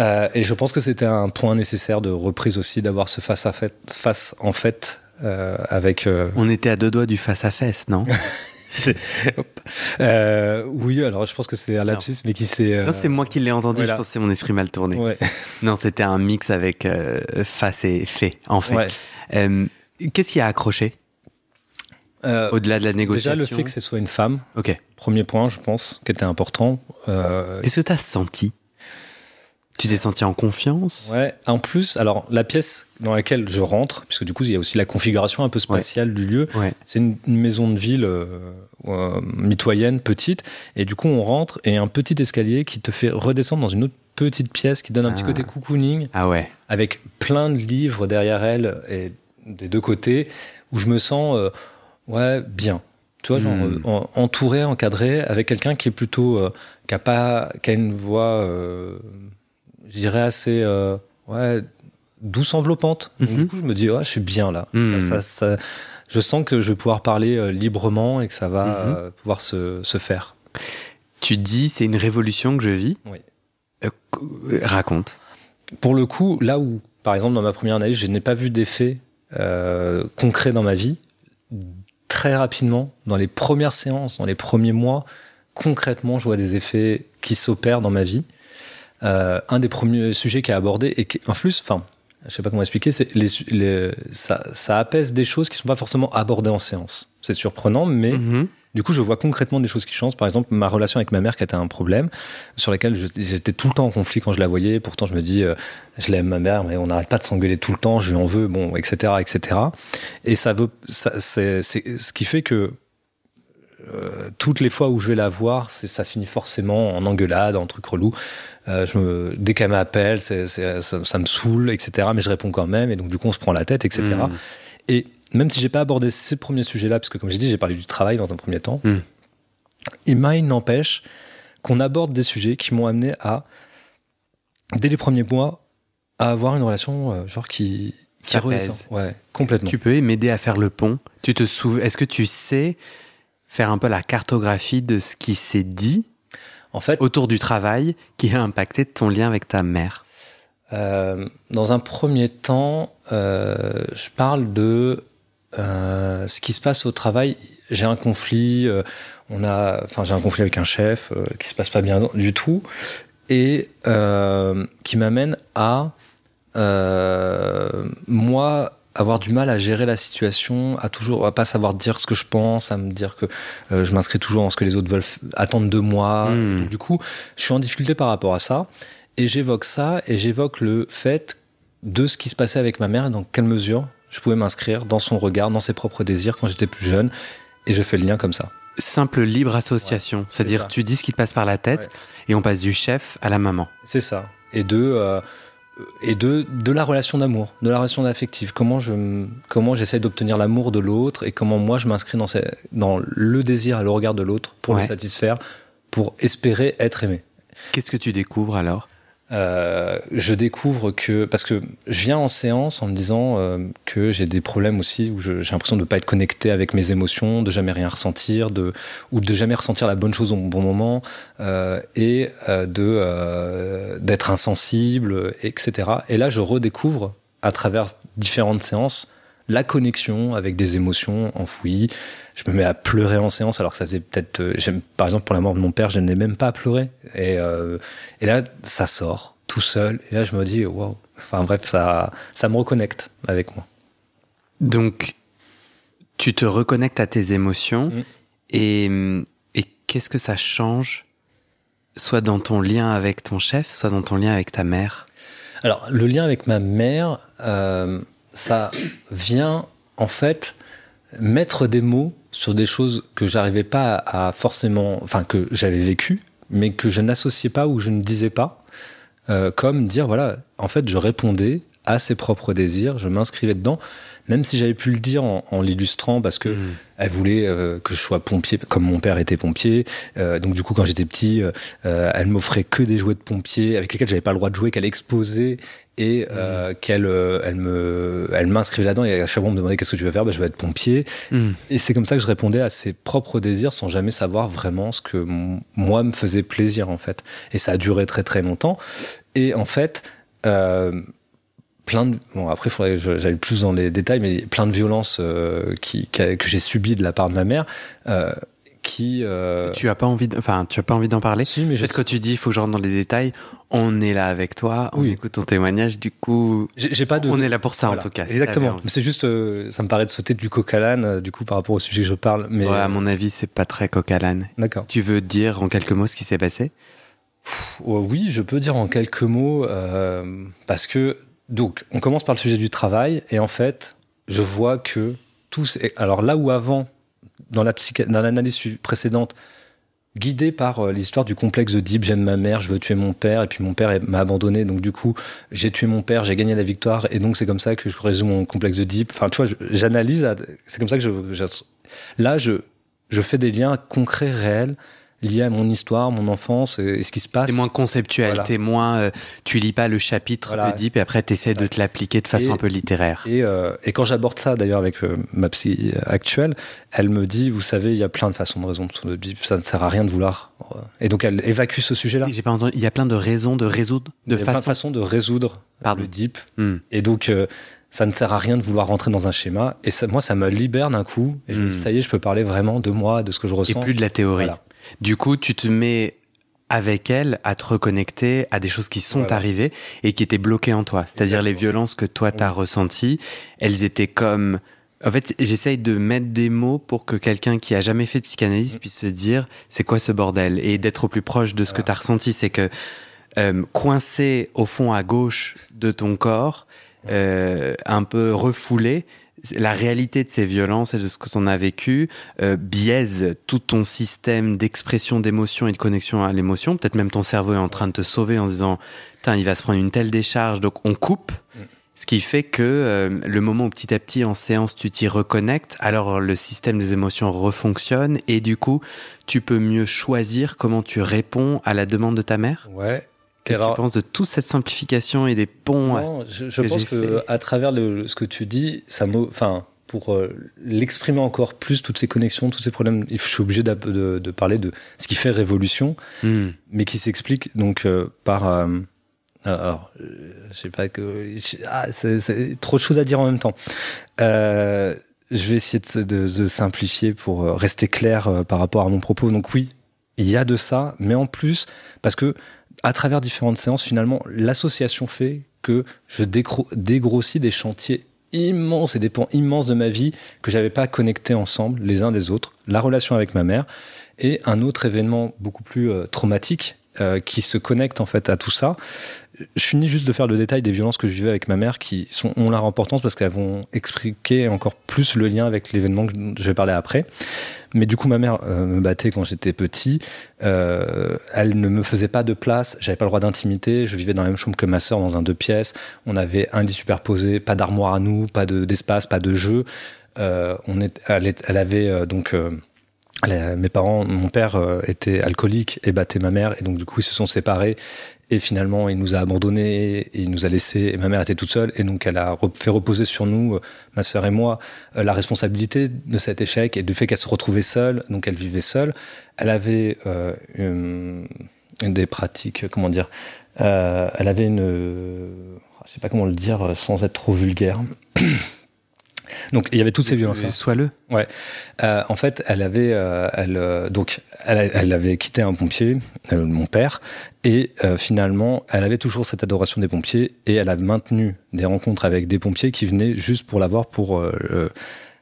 Euh, et je pense que c'était un point nécessaire de reprise aussi d'avoir ce face à fait, face en fait euh, avec. euh, on était à deux doigts du face à face, non? Oui, alors je pense que c'est un lapsus, mais qui s'est. Non, c'est moi qui l'ai entendu, voilà. je pense que c'est mon esprit mal tourné. Ouais. Non, c'était un mix avec face et fait, en fait. ouais. Qu'est-ce qui a accroché? Euh, au-delà de la déjà négociation le fait que ce soit une femme, Ok. premier point, je pense, qui était important. Euh, Qu'est-ce que t'as senti? Tu t'es senti en confiance? Ouais, en plus, alors la pièce dans laquelle je rentre, puisque du coup il y a aussi la configuration un peu spatiale du lieu, Ouais. c'est une, une maison de ville euh, euh, mitoyenne, petite, et du coup on rentre et un petit escalier qui te fait redescendre dans une autre petite pièce qui donne un petit Ah. côté cocooning, Ah ouais. avec plein de livres derrière elle et des deux côtés, où je me sens euh, ouais bien. Tu vois, genre Hmm. euh, en- entouré, encadré, avec quelqu'un qui est plutôt euh, qui a pas, qui a une voix, euh, je dirais assez euh, ouais douce enveloppante. Donc, Mhm. du coup, je me dis ouais, je suis bien là. Hmm. Ça, ça- ça- je sens que je vais pouvoir parler euh, librement et que ça va Mhm. euh, pouvoir se, se faire. Tu dis, c'est une révolution que je vis Oui. Co- raconte. Pour le coup, là où, par exemple, dans ma première analyse, je n'ai pas vu d'effet concret dans ma vie, très rapidement, dans les premières séances, dans les premiers mois, concrètement, je vois des effets qui s'opèrent dans ma vie. Euh, un des premiers sujets qui a abordé, et qui, en plus, enfin, je sais pas comment expliquer, c'est les, les- ça, ça apaise des choses qui sont pas forcément abordées en séance. C'est surprenant, mais Mhm. du coup, je vois concrètement des choses qui changent. Par exemple, ma relation avec ma mère qui était un problème, sur laquelle j'étais tout le temps en conflit quand je la voyais. Pourtant, je me dis, euh, je l'aime ma mère, mais on n'arrête pas de s'engueuler tout le temps. Je lui en veux, bon, etc., etc. Et ça veut, c'est ce qui fait que euh, toutes les fois où je vais la voir, c'est, ça finit forcément en engueulade, en truc relou. Euh, je me, dès qu'elle m'appelle, c'est, c'est- ça, ça me saoule, etc. Mais je réponds quand même, et donc du coup, on se prend la tête, etc. Mhm. Et même si j'ai pas abordé ces premiers sujets-là, parce que comme j'ai dit, j'ai parlé du travail dans un premier temps, Mm. il n'empêche qu'on aborde des sujets qui m'ont amené à dès les premiers mois, à avoir une relation euh, genre qui, qui. Ouais, complètement. Tu peux m'aider à faire le pont. Tu te souviens Est-ce que tu sais faire un peu la cartographie de ce qui s'est dit En fait, autour du travail qui a impacté ton lien avec ta mère Euh, dans un premier temps, euh, je parle de euh, ce qui se passe au travail. J'ai un conflit, on a, enfin j'ai un conflit avec un chef qui se passe pas bien du tout et qui m'amène à moi avoir du mal à gérer la situation, à toujours à pas savoir dire ce que je pense, à me dire que euh, je m'inscris toujours dans ce que les autres veulent attendre de moi. Hmm. Donc, du coup, je suis en difficulté par rapport à ça. Et j'évoque ça et j'évoque le fait de ce qui se passait avec ma mère et dans quelle mesure je pouvais m'inscrire dans son regard, dans ses propres désirs quand j'étais plus jeune. Et je fais le lien comme ça. Simple libre association, c'est-à-dire tu dis ce qui te passe par la tête Ouais. et on passe du chef à la maman. C'est ça. Et de, euh, et de, de la relation d'amour, de la relation affective. Comment je, comment j'essaie d'obtenir l'amour de l'autre et comment moi je m'inscris dans, ces- dans le désir et le regard de l'autre pour Ouais. le satisfaire, pour espérer être aimé. Qu'est-ce que tu découvres alors? Euh, je découvre que parce que je viens en séance en me disant euh, que j'ai des problèmes aussi où j'ai l'impression de ne pas être connecté avec mes émotions, de jamais rien ressentir, de ou de jamais ressentir la bonne chose au bon moment euh, et euh, de euh, d'être insensible, etc. Et là, je redécouvre à travers différentes séances la connexion avec des émotions enfouies. Je me mets à pleurer en séance alors que ça faisait peut-être, euh, j'aime- par exemple pour la mort de mon père, je n'ai même pas à pleurer. Et, euh, et là, ça sort tout seul. Et là, je me dis, waouh. Enfin bref, ça, ça me reconnecte avec moi. Donc, tu te reconnectes à tes émotions Mm. et, et qu'est-ce que ça change soit dans ton lien avec ton chef, soit dans ton lien avec ta mère? Alors, le lien avec ma mère, euh, ça vient en fait mettre des mots sur des choses que j'arrivais pas à, forcément, enfin que j'avais vécues, mais que je n'associais pas ou je ne disais pas, Euh, comme dire voilà, en fait, je répondais à ses propres désirs, je m'inscrivais dedans, même si j'avais pu le dire en, en l'illustrant parce que Mm. elle voulait euh, que je sois pompier, comme mon père était pompier. Euh, donc du coup, quand j'étais petit, euh, euh, elle m'offrait que des jouets de pompier avec lesquels j'avais pas le droit de jouer, qu'elle exposait et euh, qu'elle euh, elle me elle m'inscrivait là-dedans. Et à chaque fois, on me demandait qu'est-ce que tu veux faire, ben, je veux être pompier. Mm. Et c'est comme ça que je répondais à ses propres désirs sans jamais savoir vraiment ce que moi me faisait plaisir en fait. Et ça a duré très très longtemps. Et en fait. Euh, plein de bon après faudrait que j'aille plus dans les détails mais plein de violences euh, qui, que j'ai subies de la part de ma mère euh, qui euh, Tu as pas envie, de- enfin, tu as pas envie d'en parler si mais je Peut-être que tu dis, il faut que je rentre dans les détails. On est là avec toi, on Oui. écoute ton témoignage. Du coup, j'ai pas de on est là pour ça Voilà. en tout cas. exactement c'est juste euh, ça me paraît de sauter du coq à l'âne du coup par rapport au sujet que je parle mais Ouais, à mon avis, c'est pas très coq à l'âne. d'accord Tu veux dire en quelques mots ce qui s'est passé? Oui, je peux dire en quelques mots, euh, parce que, donc, on commence par le sujet du travail, et en fait, je vois que tous. Alors là où avant, dans l'analyse précédente, guidé par euh, l'histoire du complexe de Deep, j'aime ma mère, je veux tuer mon père, et puis mon père m'a abandonné, donc du coup, j'ai tué mon père, j'ai gagné la victoire, et donc c'est comme ça que je résume mon complexe de Deep. Enfin, tu vois, j'analyse, c'est comme ça que je, là, je fais des liens concrets, réels, liés à mon histoire, mon enfance, et ce qui se passe. T'es moins conceptuel, Voilà. t'es moins. euh, tu lis pas le chapitre Voilà. Deep et après t'essaies de te l'appliquer de façon Et- un peu littéraire. Et, euh, et quand j'aborde ça d'ailleurs avec euh, ma psy actuelle, elle me dit, vous savez, il y a plein de façons de résoudre le bip, ça ne sert à rien de vouloir. euh, Et donc elle évacue ce sujet-là. J'ai pas entendu. Il y a plein de raisons de résoudre, Il de y a plein de façon. façons de résoudre Pardon. le deep. Hmm. Et donc euh, ça ne sert à rien de vouloir rentrer dans un schéma. Et ça, moi, ça me libère d'un coup. Et je me dis, Hmm. ça y est, je peux parler vraiment de moi, de ce que je Et ressens. plus de la théorie. Voilà. Du coup, tu te mets avec elle à te reconnecter à des choses qui sont Voilà. arrivées et qui étaient bloquées en toi. C'est-à-dire les violences que toi t'as ressenties, elles étaient comme. En fait, j'essaye de mettre des mots pour que quelqu'un qui a jamais fait de psychanalyse Mm. puisse se dire c'est quoi ce bordel? Et d'être au plus proche de ce que Voilà. tu as ressenti. C'est que euh, coincé au fond à gauche de ton corps, euh, un peu refoulé, la réalité de ces violences et de ce que t'en as vécu euh, biaise tout ton système d'expression d'émotion et de connexion à l'émotion. Peut-être même ton cerveau est en train de te sauver en se disant, Tain, il va se prendre une telle décharge, donc on coupe. Ce qui fait que euh, le moment où petit à petit en séance tu t'y reconnectes, alors le système des émotions refonctionne et du coup tu peux mieux choisir comment tu réponds à la demande de ta mère? Ouais, Qu'est-ce que tu penses de toute cette simplification et des ponts non, Je, pense que à travers ce que tu dis, ça enfin, pour euh, l'exprimer encore plus, toutes ces connexions, tous ces problèmes, je suis obligé de, parler de ce qui fait révolution, hmm. mais qui s'explique donc euh, par. Euh, alors, je sais pas que. Ah, c'est trop de choses à dire en même temps. je vais essayer de, simplifier pour rester clair par rapport à mon propos. Donc, oui, il y a de ça, mais en plus, parce que à travers différentes séances, finalement, l'association fait que je dégrossis des chantiers immenses et des pans immenses de ma vie que j'avais pas connectés ensemble les uns des autres. La relation avec ma mère et un autre événement beaucoup plus euh, traumatique euh, qui se connecte en fait à tout ça. Je finis juste de faire le détail des violences que je vivais avec ma mère qui ont leur importance parce qu'elles vont expliquer encore plus le lien avec l'événement que je vais parler après. Mais du coup, ma mère euh, me battait quand j'étais petit. Euh, elle ne me faisait pas de place. J'avais pas le droit d'intimité. Je vivais dans la même chambre que ma sœur dans un deux pièces. On avait un lit superposé, pas d'armoire à nous, pas d'espace, pas de jeu. Euh, elle avait donc mes parents, mon père était alcoolique et battait ma mère, et donc du coup ils se sont séparés. Et finalement, il nous a abandonnés, il nous a laissés, et ma mère était toute seule, et donc elle a fait reposer sur nous, euh, ma sœur et moi, euh, la responsabilité de cet échec et du fait qu'elle se retrouvait seule, donc elle vivait seule. Elle avait euh, une, des pratiques, comment dire, elle avait une, je sais pas comment le dire sans être trop vulgaire. Donc il y avait toutes ces violences. Sois le. Ouais. Euh, en fait, elle avait, euh, elle, euh, donc, elle, elle, avait quitté un pompier, mon père, et finalement, elle avait toujours cette adoration des pompiers, et elle a maintenu des rencontres avec des pompiers qui venaient juste pour la voir, pour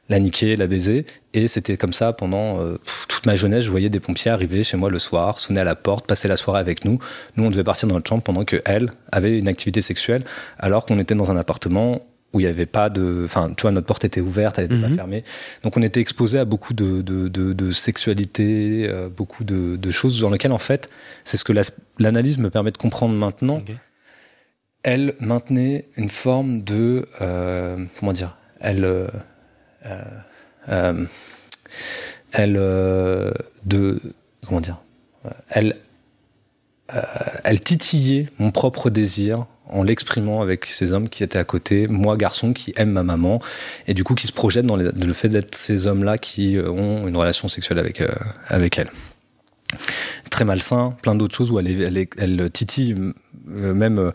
la niquer, la baiser. Et c'était comme ça pendant toute ma jeunesse. Je voyais des pompiers arriver chez moi le soir, sonner à la porte, passer la soirée avec nous. Nous, on devait partir dans notre chambre pendant que elle avait une activité sexuelle, alors qu'on était dans un appartement où il n'y avait pas de. Enfin, tu vois, notre porte était ouverte, elle n'était pas mhm. fermée. Donc, on était exposé à beaucoup de, de, de, sexualité, euh, beaucoup de, choses dans lesquelles, en fait, c'est ce que l'analyse me permet de comprendre maintenant. Elle maintenait une forme de. Euh, comment dire Elle. Euh, elle. de. Comment dire Elle. elle titillait mon propre désir en l'exprimant avec ces hommes qui étaient à côté, moi garçon qui aime ma maman, et du coup qui se projette dans, le fait d'être ces hommes-là qui euh, ont une relation sexuelle avec, euh, avec elle. Très malsain, plein d'autres choses où elle, titille euh, même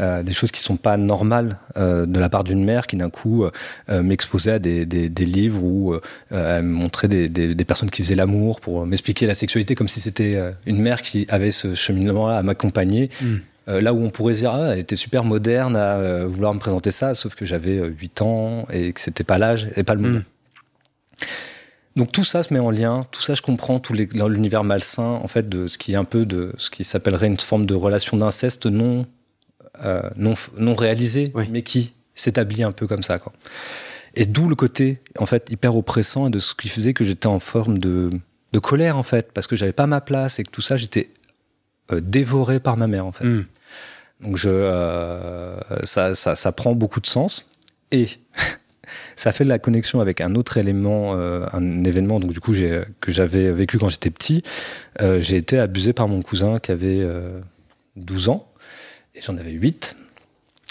des choses qui sont pas normales de la part d'une mère qui d'un coup m'exposait à des, des, livres où elle montrait des, des, personnes qui faisaient l'amour pour m'expliquer la sexualité comme si c'était une mère qui avait ce cheminement-là à m'accompagner. Hmm. Euh, là où on pourrait dire, ah, elle était super moderne à euh, vouloir me présenter ça, sauf que j'avais 8 euh, ans et que c'était pas l'âge et pas le moment. Hmm. Donc tout ça se met en lien, tout ça je comprends, tout l'univers malsain en fait de ce qui est un peu de ce qui s'appellerait une forme de relation d'inceste non, non non réalisée, mais qui s'établit un peu comme ça quoi. Et d'où le côté en fait hyper oppressant et de ce qui faisait que j'étais en forme de, de colère en fait parce que j'avais pas ma place et que tout ça j'étais dévoré par ma mère en fait. Hmm. Donc je, euh, ça, ça, ça, prend beaucoup de sens et ça fait la connexion avec un autre élément, euh, un événement donc du coup que j'avais vécu quand j'étais petit. Euh, j'ai été abusé par mon cousin qui avait 12 ans et j'en avais 8.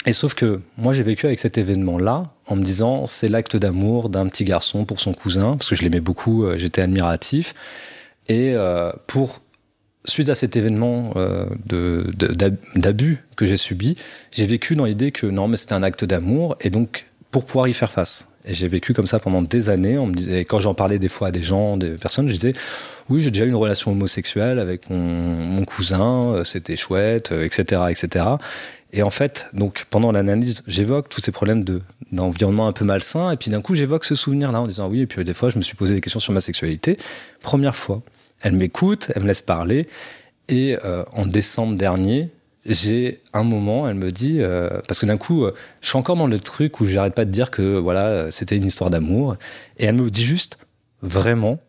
Et sauf que moi j'ai vécu avec cet événement-là en me disant c'est l'acte d'amour d'un petit garçon pour son cousin parce que je l'aimais beaucoup, j'étais admiratif et pour suite à cet événement euh, d'abus que j'ai subi, j'ai vécu dans l'idée que non, mais c'était un acte d'amour et donc pour pouvoir y faire face. Et j'ai vécu comme ça pendant des années. On me disait, quand j'en parlais des fois à des gens, des personnes, je disais, oui, j'ai déjà eu une relation homosexuelle avec mon, cousin, euh, c'était chouette, etc., euh, etc. Et en fait, donc pendant l'analyse, j'évoque tous ces problèmes de d'environnement un peu malsain, et puis d'un coup, j'évoque ce souvenir-là en disant oui. Et puis des fois, je me suis posé des questions sur ma sexualité. Première fois, elle m'écoute, elle me laisse parler. Et euh, en décembre dernier, j'ai un moment, elle me dit, euh, parce que d'un coup, euh, je suis encore dans le truc où j'arrête pas de dire que voilà, c'était une histoire d'amour. Et elle me dit juste, vraiment.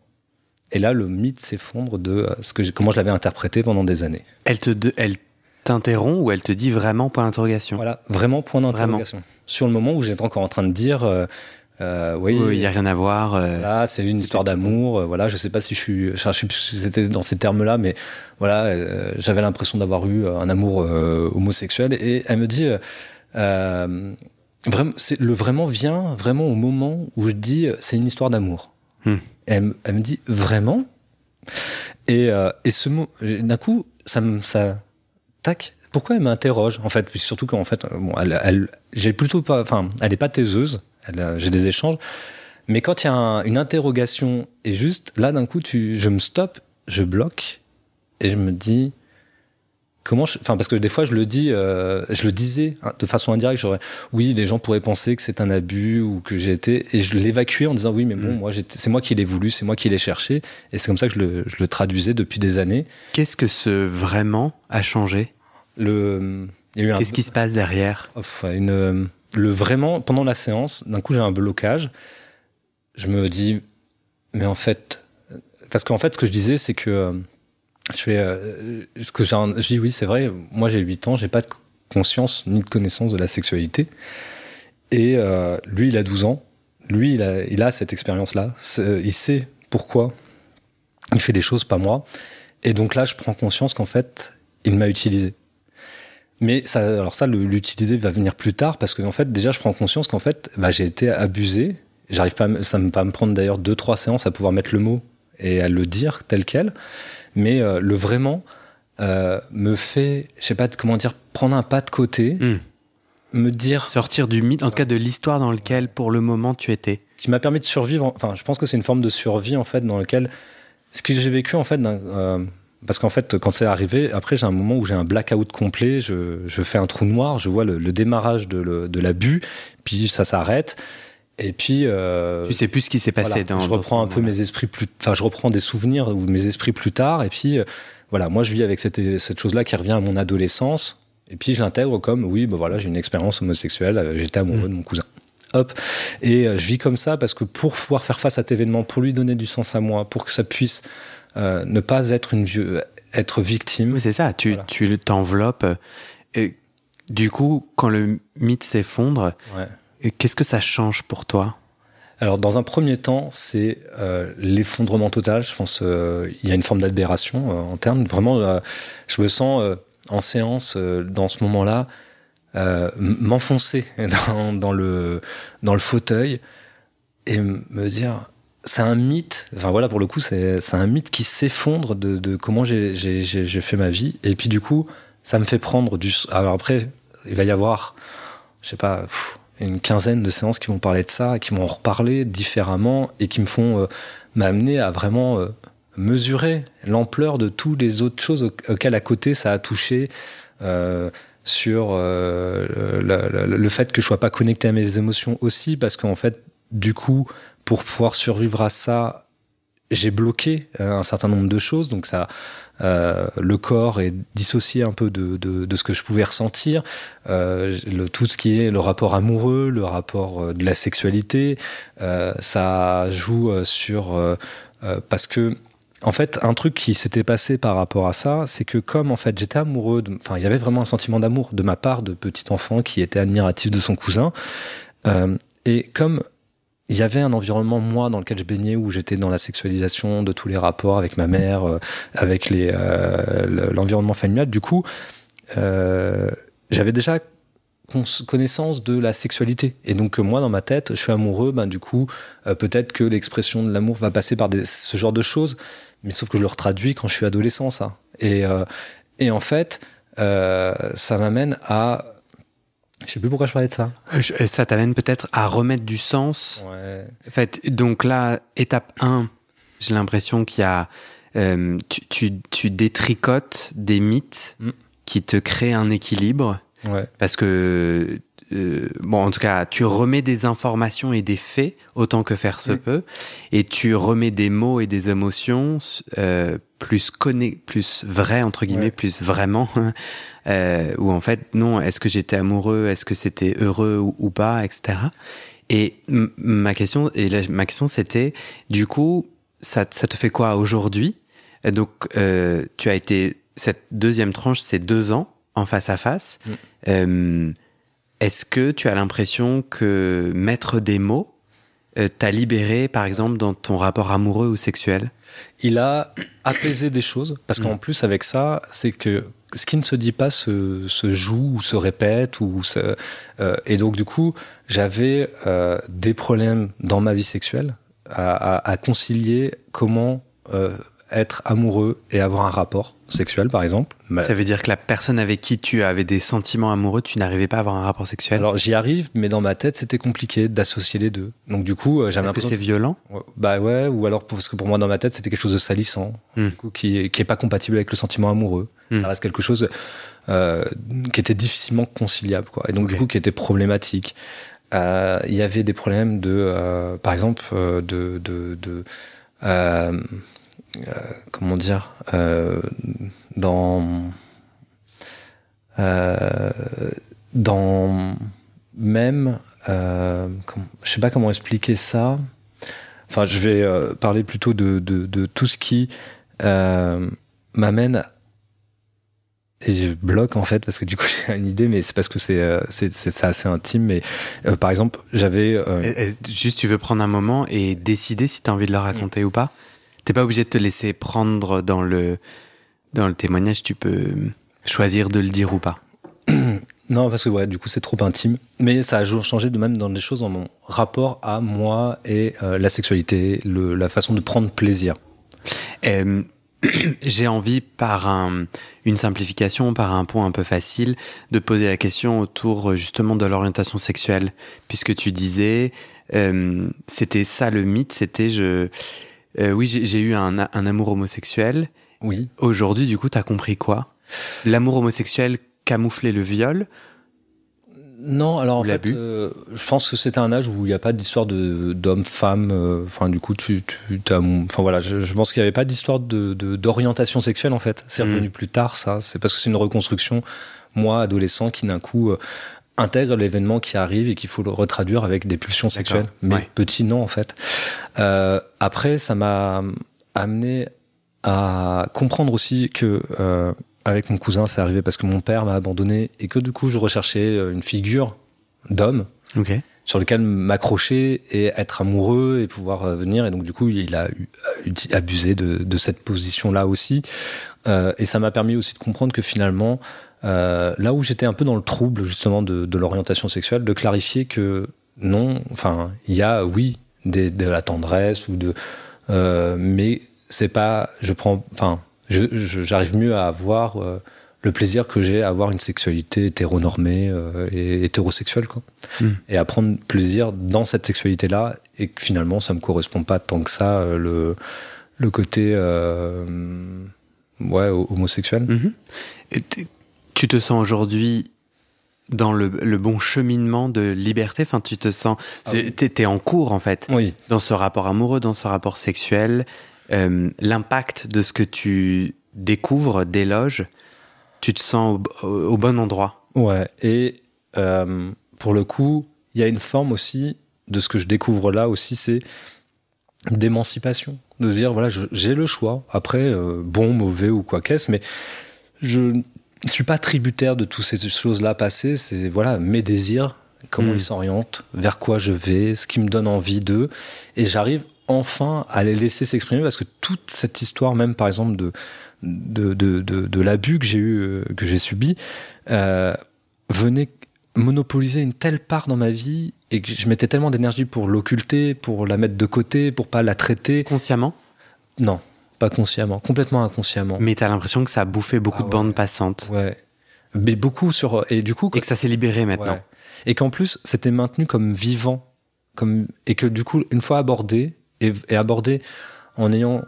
Et là, le mythe s'effondre de ce que comment je l'avais interprété pendant des années. Elle te, elle t'interrompt ou elle te dit vraiment point d'interrogation? Voilà, vraiment point d'interrogation. Sur le moment où j'étais encore en train de dire, Euh, oui, il n'y a rien à voir. euh, c'est une histoire d'amour. euh, Voilà, je sais pas si je suis, je sais plus si c'était dans ces termes-là, mais voilà, euh, j'avais l'impression d'avoir eu un amour euh, homosexuel. Et elle me dit, euh, euh, vraiment, le vraiment vient vraiment au moment où je dis, euh, c'est une histoire d'amour. Hmm. Elle, me- elle me dit vraiment? Et, euh, et ce mot, d'un coup, ça me, ça, tac. Pourquoi elle m'interroge en fait, surtout qu'en fait, euh, bon, elle, elle- j'ai plutôt pas, enfin, elle est pas taiseuse. J'ai des échanges. Mais quand il y a un- une interrogation et juste là d'un coup tu, je me stoppe, je bloque et je me dis comment, je- enfin parce que des fois je le dis, euh, je le disais hein, de façon indirecte, j'aurais, oui les gens pourraient penser que c'est un abus ou que j'ai été et je l'évacuais en disant oui mais bon Mm. moi c'est moi qui l'ai voulu, c'est moi qui l'ai cherché et c'est comme ça que je le, je le traduisais depuis des années. Qu'est-ce que ce vraiment a changé? Le, il y a eu un, Qu'est-ce qui se passe derrière? Une, euh, le vraiment, pendant la séance, d'un coup j'ai un blocage. Je me dis, mais en fait, parce qu'en fait, ce que je disais, c'est que euh, je fais, euh, ce que j'ai, je dis oui, c'est vrai. Moi, j'ai 8 ans, j'ai pas de conscience ni de connaissance de la sexualité. Et euh, lui, il a 12 ans. Lui, il a, il a cette expérience-là. C'est- Il sait pourquoi il fait des choses, pas moi. Et donc là, je prends conscience qu'en fait, il m'a utilisé. Mais ça, alors ça, l'utiliser va venir plus tard parce que en fait, déjà, je prends conscience qu'en fait, bah, j'ai été abusé. J'arrive pas, à ça me va me prendre d'ailleurs deux, trois séances à pouvoir mettre le mot et à le dire tel quel. Mais euh, le vraiment euh, me fait, je sais pas comment dire, prendre un pas de côté, Hmm. me dire, Sortir du mythe, en tout cas de l'histoire dans lequel pour le moment tu étais. qui m'a permis de survivre. Enfin, je pense que c'est une forme de survie en fait dans lequel ce que j'ai vécu en fait, d'un- euh, parce qu'en fait, quand c'est arrivé, après j'ai un moment où j'ai un blackout complet, je, je fais un trou noir, je vois le, le démarrage de, le- de l'abus, puis ça s'arrête, et puis euh, Tu sais plus ce qui s'est passé voilà, dans. je reprends un peu mes esprits plus, enfin je reprends des souvenirs ou mes esprits plus tard, et puis euh, voilà, moi je vis avec cette, cette chose-là qui revient à mon adolescence. Et puis je l'intègre comme oui, ben voilà, j'ai une expérience homosexuelle, euh, j'étais amoureux de mon cousin. Hop. Et euh, je vis comme ça parce que pour pouvoir faire face à cet événement, pour lui donner du sens à moi, pour que ça puisse euh, ne pas être une vieux, être victime. Oui, c'est ça. Tu, Voilà. tu t'enveloppes. Et du coup, quand le mythe s'effondre, Ouais. qu'est-ce que ça change pour toi? Alors, dans un premier temps, c'est euh, l'effondrement total. Je pense euh, il y a une forme d'aberration euh, en termes. Vraiment, euh, je me sens euh, en séance euh, dans ce moment-là euh, m'enfoncer dans, dans le dans le fauteuil et me dire c'est un mythe. Enfin voilà, pour le coup, c'est un mythe qui s'effondre de, de comment j'ai fait ma vie. Et puis du coup, ça me fait prendre du. Alors après, il va y avoir, je sais pas. une quinzaine de séances qui vont parler de ça, qui vont en reparler différemment et qui me font euh, m'amener à vraiment euh, mesurer l'ampleur de toutes les autres choses au- auxquelles à côté ça a touché euh, sur euh, le, le- le fait que je sois pas connecté à mes émotions aussi parce qu'en fait du coup pour pouvoir survivre à ça j'ai bloqué euh, un certain nombre de choses. Donc ça euh, le corps est dissocié un peu de, de, de ce que je pouvais ressentir. Euh, le, tout ce qui est le rapport amoureux, le rapport euh, de la sexualité, euh, ça joue euh, sur parce que en fait un truc qui s'était passé par rapport à ça, c'est que comme en fait j'étais amoureux, enfin il y avait vraiment un sentiment d'amour de ma part de petit enfant qui était admiratif de son cousin, euh, et comme il y avait un environnement moi dans lequel je baignais où j'étais dans la sexualisation de tous les rapports avec ma mère, euh, avec les euh, le- l'environnement familial. Du coup, euh, j'avais déjà connaissance de la sexualité. Et donc, moi, dans ma tête, je suis amoureux, ben, du coup, euh, peut-être que l'expression de l'amour va passer par des, ce genre de choses. Mais sauf que je le retraduis quand je suis adolescent, ça. Et, euh, et en fait, euh, ça m'amène à. Je sais plus pourquoi je parlais de ça. Euh, je- Ça t'amène peut-être à remettre du sens. Ouais. En fait, donc là, étape 1, j'ai l'impression qu'il y a. euh, tu, tu, tu détricotes des mythes Mm. qui te créent un équilibre. Ouais. Parce que, euh, bon, en tout cas, tu remets des informations et des faits autant que faire se peut, et tu remets des mots et des émotions euh, plus conné plus vrais entre guillemets, Ouais. plus vraiment, euh, où en fait, non, est-ce que j'étais amoureux, est-ce que c'était heureux ou, ou pas, etc. Et ma question, et ma question, c'était, du coup, ça, ça te fait quoi aujourd'hui? Donc, tu as été cette deuxième tranche, c'est deux ans en face à face. Mm. Est-ce que tu as l'impression que mettre des mots euh, t'a libéré, par exemple, dans ton rapport amoureux ou sexuel? Il a apaisé des choses, parce qu'en Mm. plus, avec ça, c'est que ce qui ne se dit pas se, se joue ou se répète. Ou se- euh, et donc, du coup, j'avais euh, des problèmes dans ma vie sexuelle à, à- à concilier comment euh, être amoureux et avoir un rapport sexuel, par exemple. Ça veut dire que la personne avec qui tu avais des sentiments amoureux, tu n'arrivais pas à avoir un rapport sexuel? Alors j'y arrive, mais dans ma tête c'était compliqué d'associer les deux. Donc du coup, euh, j'avais Est-ce que c'est violent? Bah ouais, ou alors parce que pour moi dans ma tête c'était quelque chose de salissant, du coup, qui, est- qui est pas compatible avec le sentiment amoureux. Hmm. Ça reste quelque chose euh, qui était difficilement conciliable, quoi. Et donc du coup qui était problématique. Euh, Il y avait des problèmes de, euh, par exemple, de, de, de comment dire, euh, dans euh, dans même, euh, je sais pas comment expliquer ça. Enfin, je vais euh, parler plutôt de, de, tout ce qui euh, m'amène et je bloque en fait parce que du coup j'ai une idée, mais c'est parce que c'est euh, c'est assez intime. Mais euh, par exemple, j'avais euh, Juste, tu veux prendre un moment et décider si tu as envie de le raconter ou pas? T'es pas obligé de te laisser prendre dans le, dans le témoignage, tu peux choisir de le dire ou pas. Non, parce que ouais, du coup, c'est trop intime. Mais ça a changé de même dans des choses dans mon rapport à moi et euh, la sexualité, le, la façon de prendre plaisir. Euh, J'ai envie, par un- une simplification, par un point un peu facile, de poser la question autour euh, justement de l'orientation sexuelle. Puisque tu disais, euh, c'était ça le mythe, c'était je. Euh, oui, j'ai eu un, un amour homosexuel. Oui. Aujourd'hui, du coup, t'as compris quoi? L'amour homosexuel camouflait le viol? Non, alors en fait, euh, je pense que c'était un âge où il n'y a pas d'histoire de d'homme-femme. euh, Enfin, du coup, tu, tu t'as- enfin voilà, je, je pense qu'il n'y avait pas d'histoire de de- d'orientation sexuelle en fait. C'est Mm. revenu plus tard, ça. C'est parce que c'est une reconstruction. Moi, adolescent, qui d'un coup euh, intègre l'événement qui arrive et qu'il faut le retraduire avec des pulsions sexuelles. Mais Ouais. petit non en fait. Euh, après, ça m'a amené à comprendre aussi que euh, avec mon cousin, c'est arrivé parce que mon père m'a abandonné et que du coup, je recherchais euh, une figure d'homme sur lequel m'accrocher et être amoureux et pouvoir euh, venir. Et donc, du coup, il a eu- abusé de, de cette position-là aussi. Euh, et ça m'a permis aussi de comprendre que finalement, euh, là où j'étais un peu dans le trouble justement de, de l'orientation sexuelle, de clarifier que non, enfin, il y a, oui, des, de la tendresse ou de. euh, mais c'est pas. Je prends. Enfin, j'arrive mieux à avoir. euh, le plaisir que j'ai à avoir une sexualité hétéronormée et hétérosexuelle quoi Mm. et à prendre plaisir dans cette sexualité là et que finalement ça me correspond pas tant que ça le le côté ouais ho- homosexuel Mhm. Et Tu te sens aujourd'hui dans le, le bon cheminement de liberté? Enfin, tu te sens. Ah oui. T'es t'es en cours, en fait, oui dans ce rapport amoureux, dans ce rapport sexuel. Euh, L'impact de ce que tu découvres, déloges, tu te sens au, bon endroit. ouais et euh, pour le coup il y a une forme aussi de ce que je découvre là aussi c'est d'émancipation de se dire voilà j'ai le choix après euh, bon mauvais ou quoi qu'est-ce mais je ne suis pas tributaire de toutes ces choses-là passées. C'est voilà mes désirs, comment Mm. ils s'orientent, vers quoi je vais, ce qui me donne envie d'eux, et j'arrive enfin à les laisser s'exprimer parce que toute cette histoire, même par exemple de de, de, de, de l'abus que j'ai eu, euh, que j'ai subi, euh, venait monopoliser une telle part dans ma vie et que je mettais tellement d'énergie pour l'occulter, pour la mettre de côté, pour pas la traiter. Consciemment? Non, pas consciemment, complètement inconsciemment. Mais t'as l'impression que ça a bouffé beaucoup Ah de bandes passantes. Ouais. Mais beaucoup sur. Et du coup. Et que ça s'est libéré maintenant. Ouais. Et qu'en plus, c'était maintenu comme vivant. Comme, et que du coup, une fois abordé, et, et abordé en ayant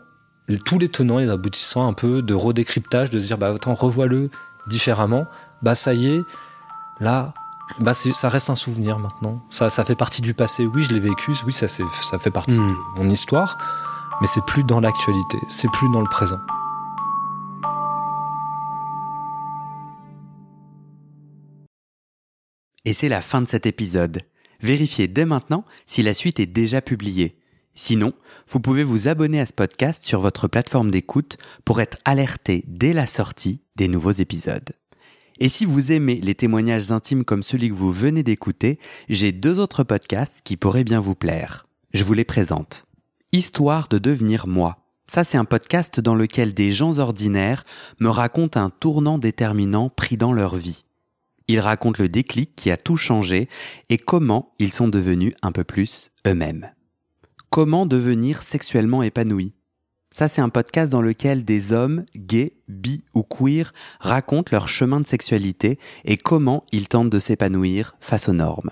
tous les tenants et les aboutissants un peu de redécryptage, de se dire, bah attends, revois-le différemment, bah ça y est, là, bah ça reste un souvenir maintenant. Ça, ça fait partie du passé. Oui, je l'ai vécu, oui, ça, c'est- ça fait partie Hmm. de mon histoire, mais c'est plus dans l'actualité, c'est plus dans le présent. Et c'est la fin de cet épisode. Vérifiez dès maintenant si la suite est déjà publiée. Sinon, vous pouvez vous abonner à ce podcast sur votre plateforme d'écoute pour être alerté dès la sortie des nouveaux épisodes. Et si vous aimez les témoignages intimes comme celui que vous venez d'écouter, j'ai deux autres podcasts qui pourraient bien vous plaire. Je vous les présente. Histoire de devenir moi. Ça, c'est un podcast dans lequel des gens ordinaires me racontent un tournant déterminant pris dans leur vie. Ils racontent le déclic qui a tout changé et comment ils sont devenus un peu plus eux-mêmes. Comment devenir sexuellement épanoui? Ça, c'est un podcast dans lequel des hommes, gays, bi ou queer, racontent leur chemin de sexualité et comment ils tentent de s'épanouir face aux normes.